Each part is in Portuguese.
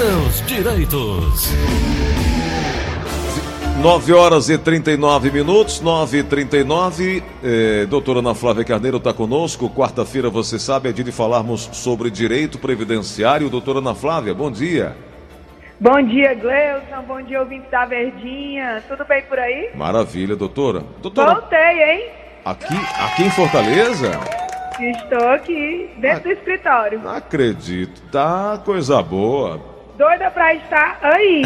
seus direitos. 9 horas e 39 minutos, 9 e 39 eh, Doutora Ana Flávia Carneiro está conosco. Quarta-feira, você sabe, é dia de falarmos sobre direito previdenciário. Doutora Ana Flávia, bom dia. Bom dia, Gleuson. Bom dia, ouvinte da Verdinha. Tudo bem por aí? Maravilha, doutora. doutora Voltei, hein? Aqui, aqui em Fortaleza? Estou aqui, dentro do escritório. Não acredito. Tá coisa boa. Doida pra estar aí.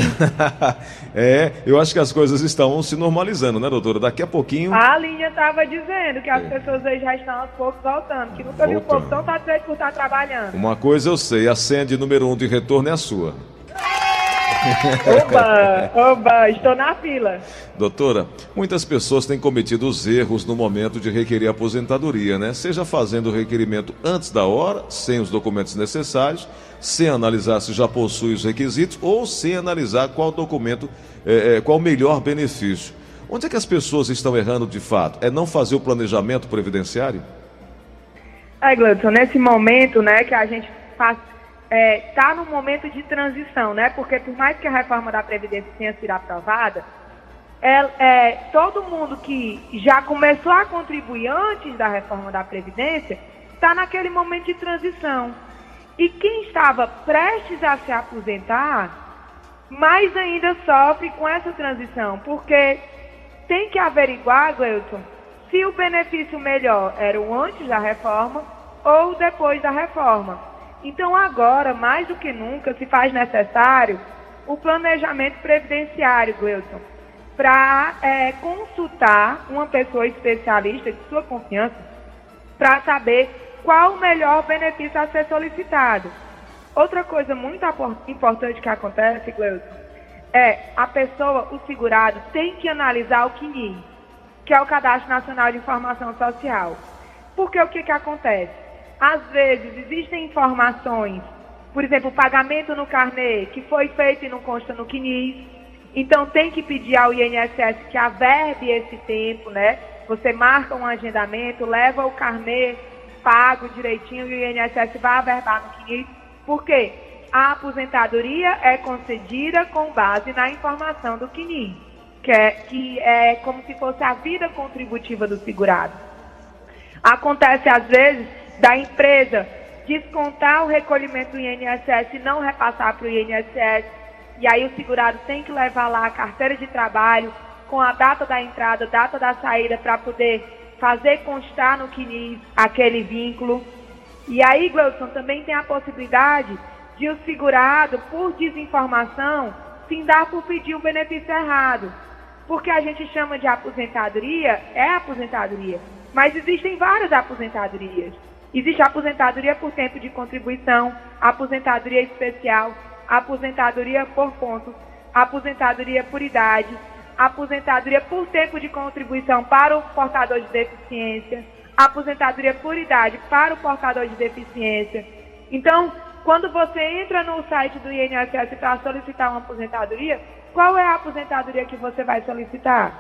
é, eu acho que as coisas estão se normalizando, né, doutora? Daqui a pouquinho. A linha estava dizendo que as é. pessoas aí já estão aos poucos voltando, que nunca viu o povo tão satisfeito por estar trabalhando. Uma coisa eu sei, a senha de número um de retorno é a sua. Oba, oba, estou na fila. Doutora, muitas pessoas têm cometido os erros no momento de requerer aposentadoria, né? Seja fazendo o requerimento antes da hora, sem os documentos necessários, sem analisar se já possui os requisitos ou sem analisar qual documento, é, é, qual o melhor benefício. Onde é que as pessoas estão errando de fato? É não fazer o planejamento previdenciário? É, Gleudson, nesse momento, né, que a gente faz está é, tá num momento de transição, né? Porque por mais que a reforma da Previdência tenha sido aprovada, é, é, todo mundo que já começou a contribuir antes da reforma da Previdência está naquele momento de transição. E quem estava prestes a se aposentar, mais ainda sofre com essa transição, porque tem que averiguar, Gleuton, se o benefício melhor era o antes da reforma ou depois da reforma. Então, agora, mais do que nunca, se faz necessário o planejamento previdenciário, Gleuton, para é, consultar uma pessoa especialista de sua confiança para saber qual o melhor benefício a ser solicitado. Outra coisa muito importante que acontece, Gleuton, é a pessoa, o segurado, tem que analisar o CNI, que é o Cadastro Nacional de Informação Social. Porque o que, que acontece? Às vezes existem informações, por exemplo, pagamento no carnê que foi feito e não consta no CNIS. Então tem que pedir ao INSS que averbe esse tempo, né? Você marca um agendamento, leva o carnê pago direitinho e o INSS vai averbar no CNIS. Por quê? A aposentadoria é concedida com base na informação do CNIS, que é, que é como se fosse a vida contributiva do segurado. Acontece às vezes da empresa descontar o recolhimento do INSS e não repassar para o INSS. E aí o segurado tem que levar lá a carteira de trabalho com a data da entrada, data da saída para poder fazer constar no CNIS aquele vínculo. E aí, Gleuson, também tem a possibilidade de o segurado, por desinformação, dar por pedir um benefício errado. Porque a gente chama de aposentadoria, é aposentadoria, mas existem várias aposentadorias. Existe aposentadoria por tempo de contribuição, aposentadoria especial, aposentadoria por pontos, aposentadoria por idade, aposentadoria por tempo de contribuição para o portador de deficiência, aposentadoria por idade para o portador de deficiência. Então, quando você entra no site do INSS para solicitar uma aposentadoria, qual é a aposentadoria que você vai solicitar?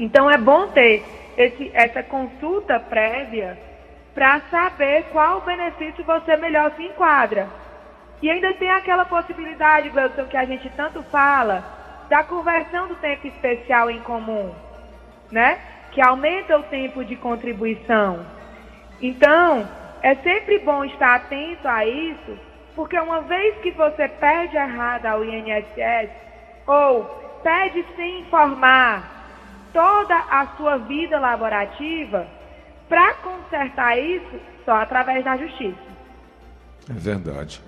Então, é bom ter esse, essa consulta prévia para saber qual benefício você melhor se enquadra. E ainda tem aquela possibilidade, Gleudson, que a gente tanto fala, da conversão do tempo especial em comum, né? Que aumenta o tempo de contribuição. Então, é sempre bom estar atento a isso, porque uma vez que você pede errado ao INSS, ou pede sem informar toda a sua vida laborativa, para consertar isso, só através da justiça. É verdade.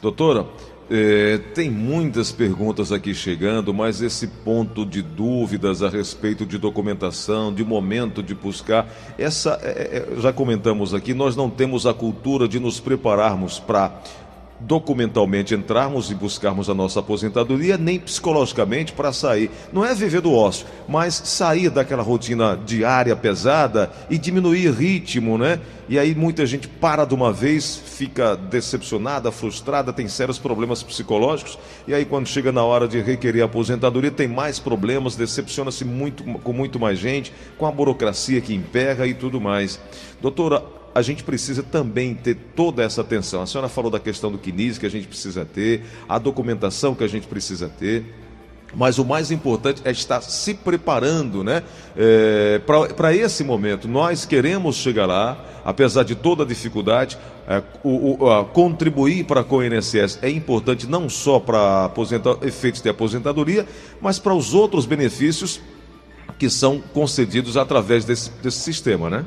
Doutora, é, tem muitas perguntas aqui chegando, mas esse ponto de dúvidas a respeito de documentação, de momento de buscar, essa é, é, já comentamos aqui, nós não temos a cultura de nos prepararmos para documentalmente entrarmos e buscarmos a nossa aposentadoria, nem psicologicamente para sair. Não é viver do ócio, mas sair daquela rotina diária pesada e diminuir ritmo, né? E aí muita gente para de uma vez, fica decepcionada, frustrada, tem sérios problemas psicológicos, e aí quando chega na hora de requerer a aposentadoria, tem mais problemas, decepciona-se muito com muito mais gente, com a burocracia que emperra e tudo mais. Doutora, a gente precisa também ter toda essa atenção. A senhora falou da questão do CNIS que a gente precisa ter, a documentação que a gente precisa ter. Mas o mais importante é estar se preparando né, é, para esse momento. Nós queremos chegar lá, apesar de toda a dificuldade, é, o, o, a, contribuir para com o INSS é importante não só para efeitos de aposentadoria, mas para os outros benefícios que são concedidos através desse, desse sistema, né?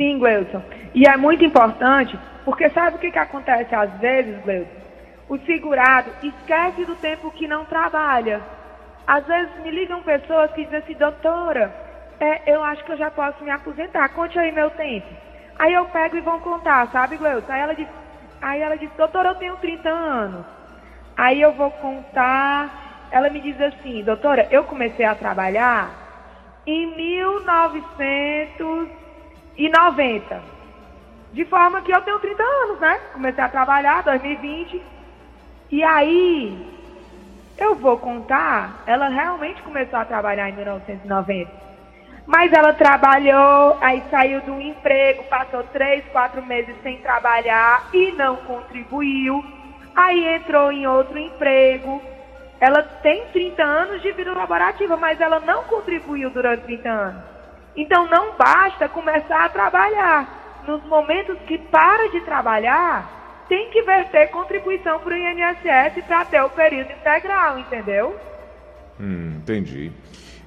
Sim, Gleuton. E é muito importante, porque sabe o que, que acontece às vezes, Gleuton? O segurado esquece do tempo que não trabalha. Às vezes me ligam pessoas que dizem assim, doutora, é, eu acho que eu já posso me aposentar, conte aí meu tempo. Aí eu pego e vou contar, sabe, Gleuton? Aí ela diz, aí ela diz, doutora, eu tenho 30 anos. Aí eu vou contar, ela me diz assim, doutora, eu comecei a trabalhar em 1990. De forma que eu tenho 30 anos, né? Comecei a trabalhar em 2020. E aí, eu vou contar, ela realmente começou a trabalhar em 1990. Mas ela trabalhou, aí saiu do emprego, passou três, quatro meses sem trabalhar e não contribuiu. Aí entrou em outro emprego. Ela tem 30 anos de vida laborativa, mas ela não contribuiu durante 30 anos. Então não basta começar a trabalhar. Nos momentos que para de trabalhar, tem que verter contribuição para o INSS para ter o período integral, entendeu? Hum, entendi.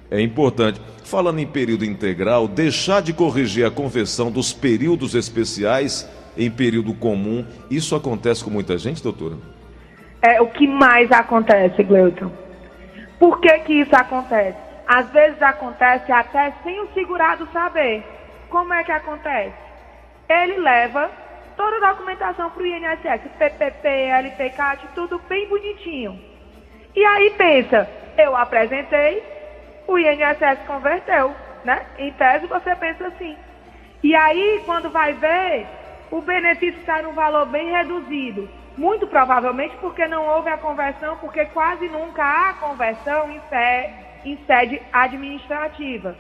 É importante, falando em período integral, deixar de corrigir a conversão dos períodos especiais em período comum, isso acontece com muita gente, doutora? É o que mais acontece, Gleuton. Por que, que isso acontece? Às vezes acontece até sem o segurado saber. Como é que acontece? Ele leva toda a documentação para o INSS, PPP, LPCAT, tudo bem bonitinho. E aí pensa, eu apresentei, o INSS converteu, né? Em tese você pensa assim. E aí, quando vai ver, o benefício sai num valor bem reduzido. Muito provavelmente porque não houve a conversão, porque quase nunca há conversão em, em sede administrativa.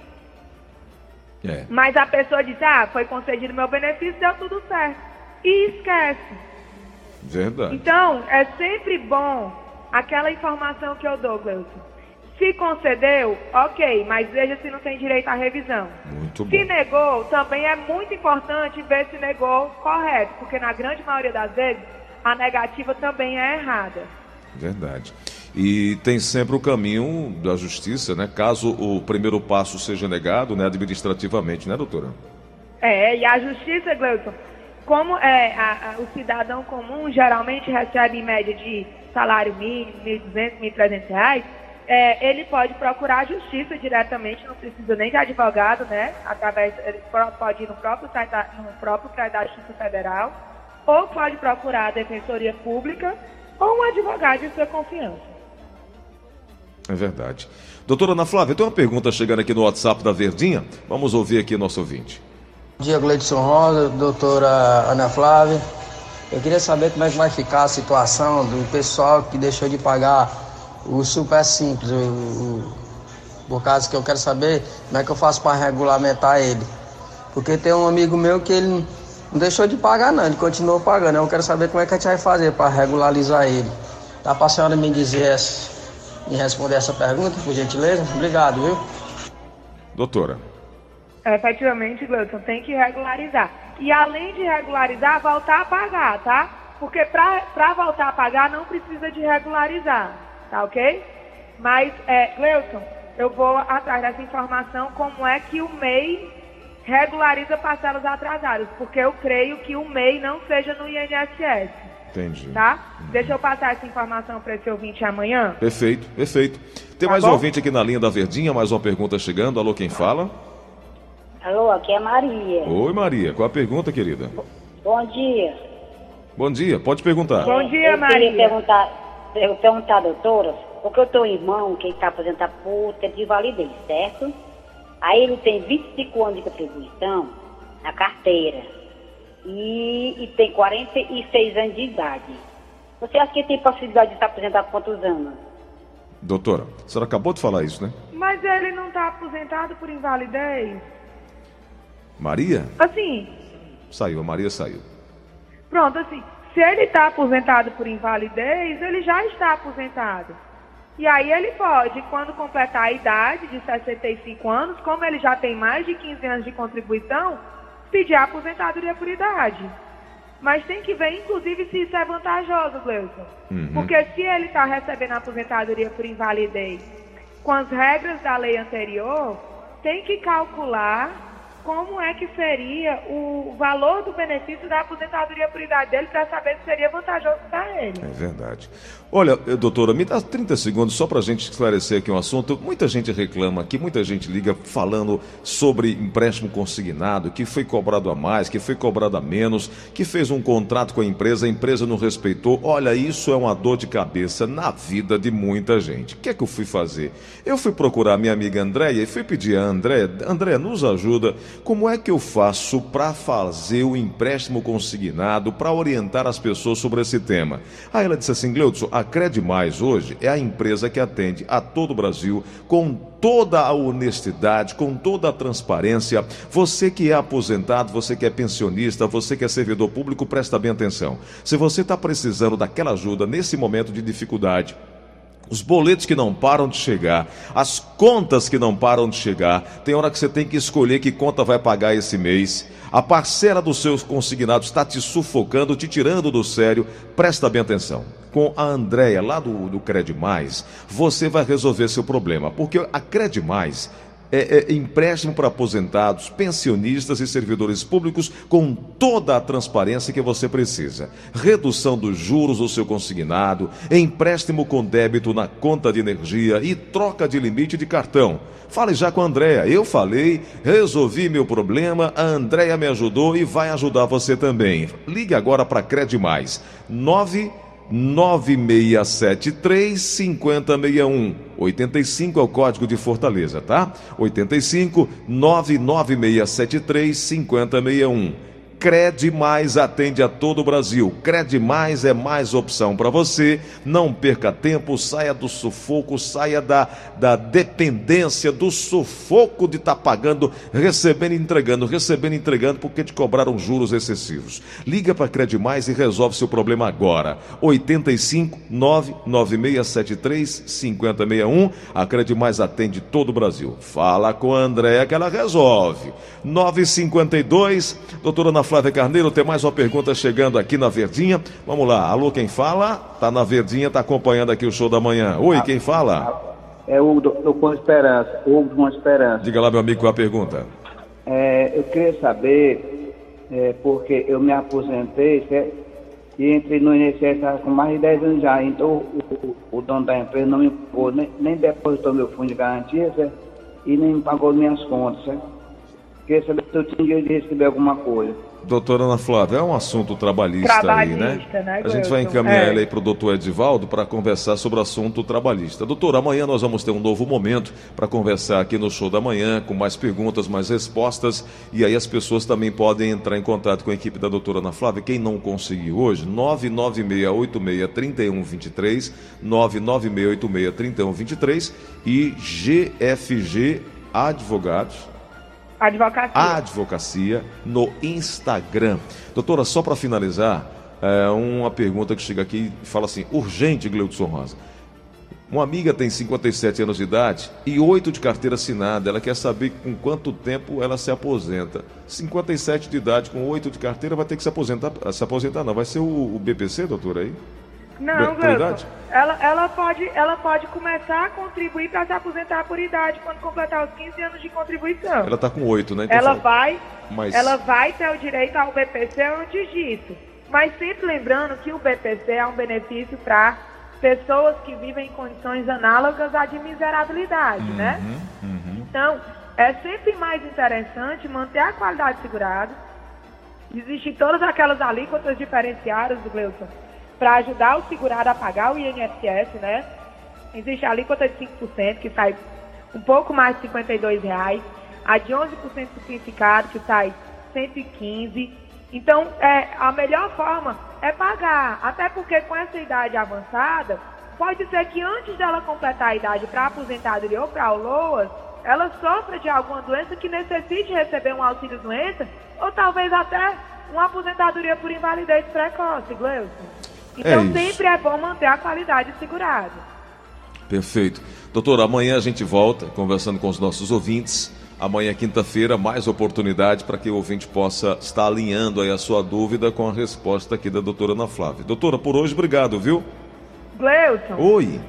É. Mas a pessoa diz, ah, foi concedido meu benefício, deu tudo certo e esquece. Verdade. Então, é sempre bom aquela informação que eu dou, Gleuton. Se concedeu, ok, mas veja se não tem direito à revisão. Muito bom. Se negou, também é muito importante ver se negou correto, porque na grande maioria das vezes a negativa também é errada. Verdade. E tem sempre o caminho da justiça, né? Caso o primeiro passo seja negado, né, administrativamente, né, doutora? É, e a justiça, Gleuton, como é, a, a, o cidadão comum geralmente recebe em média de salário mínimo, R$ 1.200, 1.300 reais, é, ele pode procurar a justiça diretamente, não precisa nem de advogado, né? Através, ele pode ir no próprio site no próprio da Justiça Federal, ou pode procurar a Defensoria Pública ou um advogado de sua confiança. É verdade. Doutora Ana Flávia, tem uma pergunta chegando aqui no WhatsApp da Verdinha. Vamos ouvir aqui nosso ouvinte. Bom dia, Gleidson Rosa, doutora Ana Flávia. Eu queria saber como é que vai ficar a situação do pessoal que deixou de pagar o super simples, o, o, por causa que eu quero saber como é que eu faço para regulamentar ele. Porque tem um amigo meu que ele não deixou de pagar não, ele continuou pagando. Eu quero saber como é que a gente vai fazer para regularizar ele. Dá para a senhora me dizer, essa, me responder essa pergunta, por gentileza? Obrigado, viu? Doutora. Efetivamente, Gleuton, tem que regularizar. E além de regularizar, voltar a pagar, tá? Porque para voltar a pagar não precisa de regularizar, tá ok? Mas, é, Gleuton, eu vou atrás dessa informação como é que o MEI regulariza parcelas atrasadas, porque eu creio que o MEI não seja no INSS. Entendi. Tá? Deixa eu passar essa informação para esse ouvinte amanhã. Perfeito, perfeito. Tem tá mais bom? um ouvinte aqui na linha da Verdinha, mais uma pergunta chegando. Alô, quem fala? Alô, aqui é Maria. Oi, Maria. Qual a pergunta, querida? Bom dia. Bom dia, pode perguntar. Bom dia, eu Maria. Eu perguntar, eu perguntar, doutora, porque eu tenho um irmão que está aposentado por tempo de validez, certo? Aí ele tem 25 anos de contribuição na carteira e, e tem 46 anos de idade. Você acha que tem possibilidade de estar aposentado por quantos anos? Doutora, a senhora acabou de falar isso, né? Mas ele não está aposentado por invalidez? Maria? Assim. Saiu, a Maria saiu. Pronto, assim, se ele está aposentado por invalidez, ele já está aposentado. E aí ele pode, quando completar a idade de 65 anos, como ele já tem mais de 15 anos de contribuição, pedir a aposentadoria por idade. Mas tem que ver, inclusive, se isso é vantajoso, Gleuson. Uhum. Porque se ele está recebendo a aposentadoria por invalidez com as regras da lei anterior, tem que calcular como é que seria o valor do benefício da aposentadoria por idade dele para saber se seria vantajoso para ele. É verdade. Olha, eh, doutora, me dá 30 segundos só para a gente esclarecer aqui um assunto. Muita gente reclama aqui, muita gente liga falando sobre empréstimo consignado, que foi cobrado a mais, que foi cobrado a menos, que fez um contrato com a empresa, a empresa não respeitou. Olha, isso é uma dor de cabeça na vida de muita gente. O que é que eu fui fazer? Eu fui procurar minha amiga Andréia e fui pedir a Andréia, Andréia, nos ajuda, como é que eu faço para fazer o empréstimo consignado, para orientar as pessoas sobre esse tema? Aí ela disse assim, Gleudson, a a Mais hoje é a empresa que atende a todo o Brasil com toda a honestidade, com toda a transparência. Você que é aposentado, você que é pensionista, você que é servidor público, presta bem atenção. Se você está precisando daquela ajuda nesse momento de dificuldade, os boletos que não param de chegar, as contas que não param de chegar, tem hora que você tem que escolher que conta vai pagar esse mês. A parcela dos seus consignados está te sufocando, te tirando do sério. Presta bem atenção. Com a Andréia lá do, do Cred Mais, você vai resolver seu problema. Porque a Cred Mais é, é, empréstimo para aposentados, pensionistas e servidores públicos com toda a transparência que você precisa. Redução dos juros do seu consignado, empréstimo com débito na conta de energia e troca de limite de cartão. Fale já com a Andréia. Eu falei, resolvi meu problema, a Andréia me ajudou e vai ajudar você também. Ligue agora para Cred Mais. 9 9673 5061. 85 é o código de Fortaleza, tá? 85 99673 5061. Cred Mais atende a todo o Brasil. Cred Mais é mais opção para você. Não perca tempo, saia do sufoco, saia da, da dependência, do sufoco de estar tá pagando, recebendo e entregando, recebendo e entregando porque te cobraram juros excessivos. Liga para Cred Mais e resolve seu problema agora. 85 99673 5061. A Cred Mais atende todo o Brasil. Fala com a Andréa que ela resolve. 952, doutora Ana Flávia Carneiro, tem mais uma pergunta chegando aqui na Verdinha. Vamos lá, alô, quem fala? Tá na Verdinha, tá acompanhando aqui o show da manhã. Oi, quem fala? É o doutor Com Esperança, Hugo com Esperança. Diga lá, meu amigo, qual a pergunta? É, eu queria saber, é, porque eu me aposentei certo? e entrei no INSS com mais de 10 anos já, então o, o, o dono da empresa não me pô, nem, nem depositou meu fundo de garantia certo? e nem me pagou minhas contas. Certo? Queria saber se eu tinha direito de receber alguma coisa. Doutora Ana Flávia, é um assunto trabalhista, trabalhista aí, né? né a gente vai encaminhar é. ele aí para o doutor Edivaldo para conversar sobre o assunto trabalhista. Doutor, amanhã nós vamos ter um novo momento para conversar aqui no show da manhã, com mais perguntas, mais respostas, e aí as pessoas também podem entrar em contato com a equipe da doutora Ana Flávia. Quem não conseguiu hoje, 996863123, 996863123 e GFG Advogados Advocacia. Advocacia no Instagram. Doutora, só para finalizar, é uma pergunta que chega aqui e fala assim: urgente, Gleudson Rosa. Uma amiga tem 57 anos de idade e 8 de carteira assinada. Ela quer saber com quanto tempo ela se aposenta. 57 de idade com 8 de carteira vai ter que se aposentar. Se aposentar, não. Vai ser o, o BPC, doutora, aí? Não, Gleudson. Ela, ela, pode, ela pode começar a contribuir para se aposentar por idade quando completar os 15 anos de contribuição. Ela está com 8, né? Então ela, vai, Mas... ela vai ter o direito ao BPC antes disso. Mas sempre lembrando que o BPC é um benefício para pessoas que vivem em condições análogas à de miserabilidade, né? uhum, né? Uhum. Então, é sempre mais interessante manter a qualidade segurada. Existem todas aquelas alíquotas diferenciadas do Gleuson para ajudar o segurado a pagar o INSS, né? Existe a alíquota de 5%, que sai um pouco mais de R$ reais, a de 11% simplificado, que sai 115. Então, é, a melhor forma é pagar, até porque com essa idade avançada, pode ser que antes dela completar a idade para aposentadoria ou para LOAS, ela sofra de alguma doença que necessite receber um auxílio doença ou talvez até uma aposentadoria por invalidez precoce, Gleuson. Então É sempre é bom manter a qualidade segurada. Perfeito. Doutor, amanhã a gente volta conversando com os nossos ouvintes. Amanhã, quinta-feira, mais oportunidade para que o ouvinte possa estar alinhando aí a sua dúvida com a resposta aqui da doutora Ana Flávia. Doutora, por hoje, obrigado, viu? Gleuson, Oi.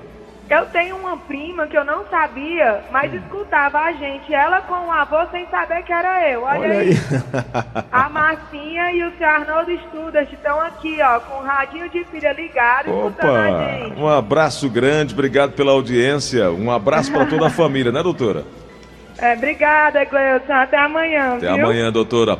Eu tenho uma prima que eu não sabia, mas Hum. escutava a gente, ela com o avô sem saber que era eu. Olha, Olha aí. aí. A Marcinha e o seu Arnoldo Studas estão aqui, ó, com o radinho de filha ligado, Opa, gente. um abraço grande, obrigado pela audiência. Um abraço para toda a família, né, doutora? É, obrigada, Gleuson. Até amanhã, Até viu? amanhã, doutora.